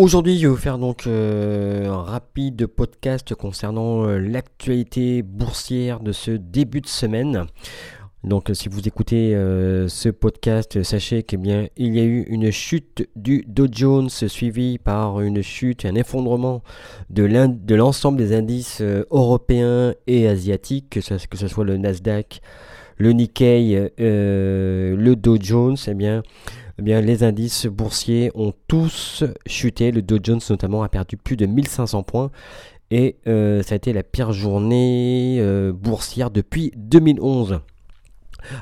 Aujourd'hui, je vais vous faire donc euh, un rapide podcast concernant euh, l'actualité boursière de ce début de semaine. Donc, si vous écoutez euh, ce podcast, sachez qu'il il y a eu une chute du Dow Jones suivie par une chute, un effondrement de l'ensemble des indices européens et asiatiques, que ce, que ce soit le Nasdaq, le Nikkei, le Dow Jones. Eh bien, eh bien, les indices boursiers ont tous chuté. Le Dow Jones notamment a perdu plus de 1500 points. Et euh, ça a été la pire journée euh, boursière depuis 2011.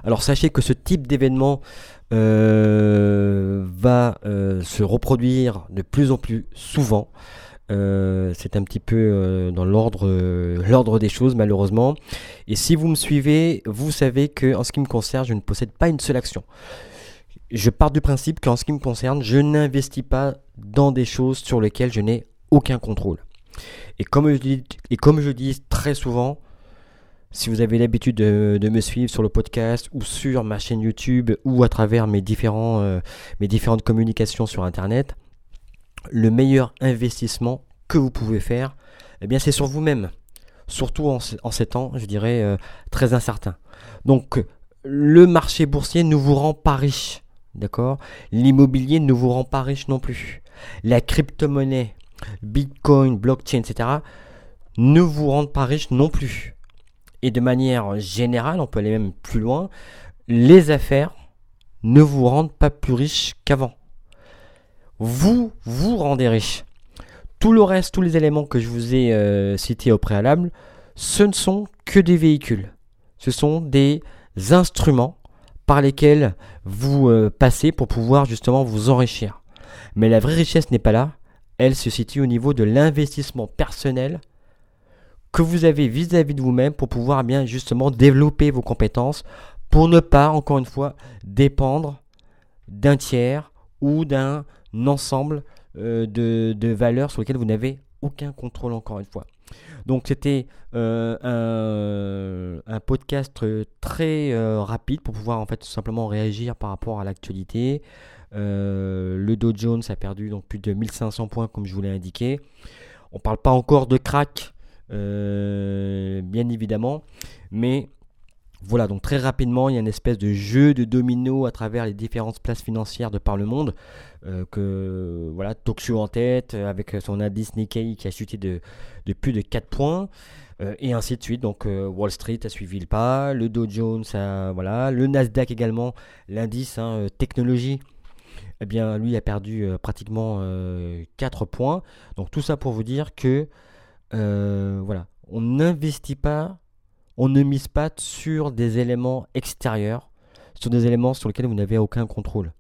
Alors sachez que ce type d'événement euh, va se reproduire de plus en plus souvent. c'est un petit peu dans l'ordre des choses malheureusement. Et si vous me suivez, vous savez que en ce qui me concerne, je ne possède pas une seule action je pars du principe qu'en ce qui me concerne, je n'investis pas dans des choses sur lesquelles je n'ai aucun contrôle. Et comme je dis, très souvent, si vous avez l'habitude de, me suivre sur le podcast ou sur ma chaîne YouTube ou à travers euh, mes différentes communications sur Internet, le meilleur investissement que vous pouvez faire, eh bien c'est sur vous-même. Surtout en, ces temps, je dirais, euh, très incertains. Donc, le marché boursier ne vous rend pas riche. D'accord? L'immobilier ne vous rend pas riche non plus. La crypto-monnaie, Bitcoin, blockchain, etc. ne vous rendent pas riche non plus. Et de manière générale, on peut aller même plus loin, les affaires ne vous rendent pas plus riche qu'avant. Vous vous rendez riche. Tout le reste, tous les éléments que je vous ai euh, cités au préalable, ce ne sont que des véhicules. Ce sont des instruments par lesquels vous euh, passez pour pouvoir justement vous enrichir. Mais la vraie richesse n'est pas là, elle se situe au niveau de l'investissement personnel que vous avez vis-à-vis de vous-même pour pouvoir bien justement développer vos compétences pour ne pas, encore une fois, dépendre d'un tiers ou d'un ensemble euh, de, de valeurs sur lesquelles vous n'avez aucun contrôle encore une fois. Donc c'était euh, un, podcast très euh, rapide pour pouvoir en fait tout simplement réagir par rapport à l'actualité. Euh, le Dow Jones a perdu donc plus de 1500 points comme je vous l'ai indiqué. On ne parle pas encore de crack, bien évidemment, mais voilà, donc très rapidement, il y a une espèce de jeu de domino à travers les différentes places financières de par le monde. Euh, que voilà, Tokyo en tête, euh, avec son indice Nikkei qui a chuté de, plus de 4 points, euh, et ainsi de suite. Donc Wall Street a suivi le pas, le Dow Jones, voilà, le Nasdaq également, l'indice hein, technologie. Eh bien, lui a perdu pratiquement 4 points. Donc tout ça pour vous dire que voilà, on n'investit pas on ne mise pas sur des éléments extérieurs, sur des éléments sur lesquels vous n'avez aucun contrôle.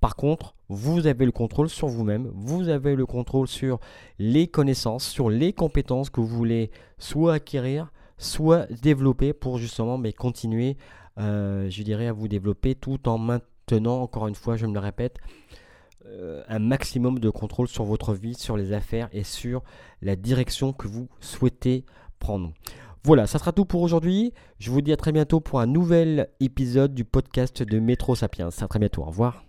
Par contre, vous avez le contrôle sur vous-même, vous avez le contrôle sur les connaissances, sur les compétences que vous voulez soit acquérir, soit développer pour justement mais continuer, euh, je dirais, à vous développer tout en maintenant, encore une fois, je me le répète, euh, un maximum de contrôle sur votre vie, sur les affaires et sur la direction que vous souhaitez prendre. Voilà, ça sera tout pour aujourd'hui. Je vous dis à très bientôt pour un nouvel épisode du podcast de Métro Sapiens. À très bientôt, au revoir.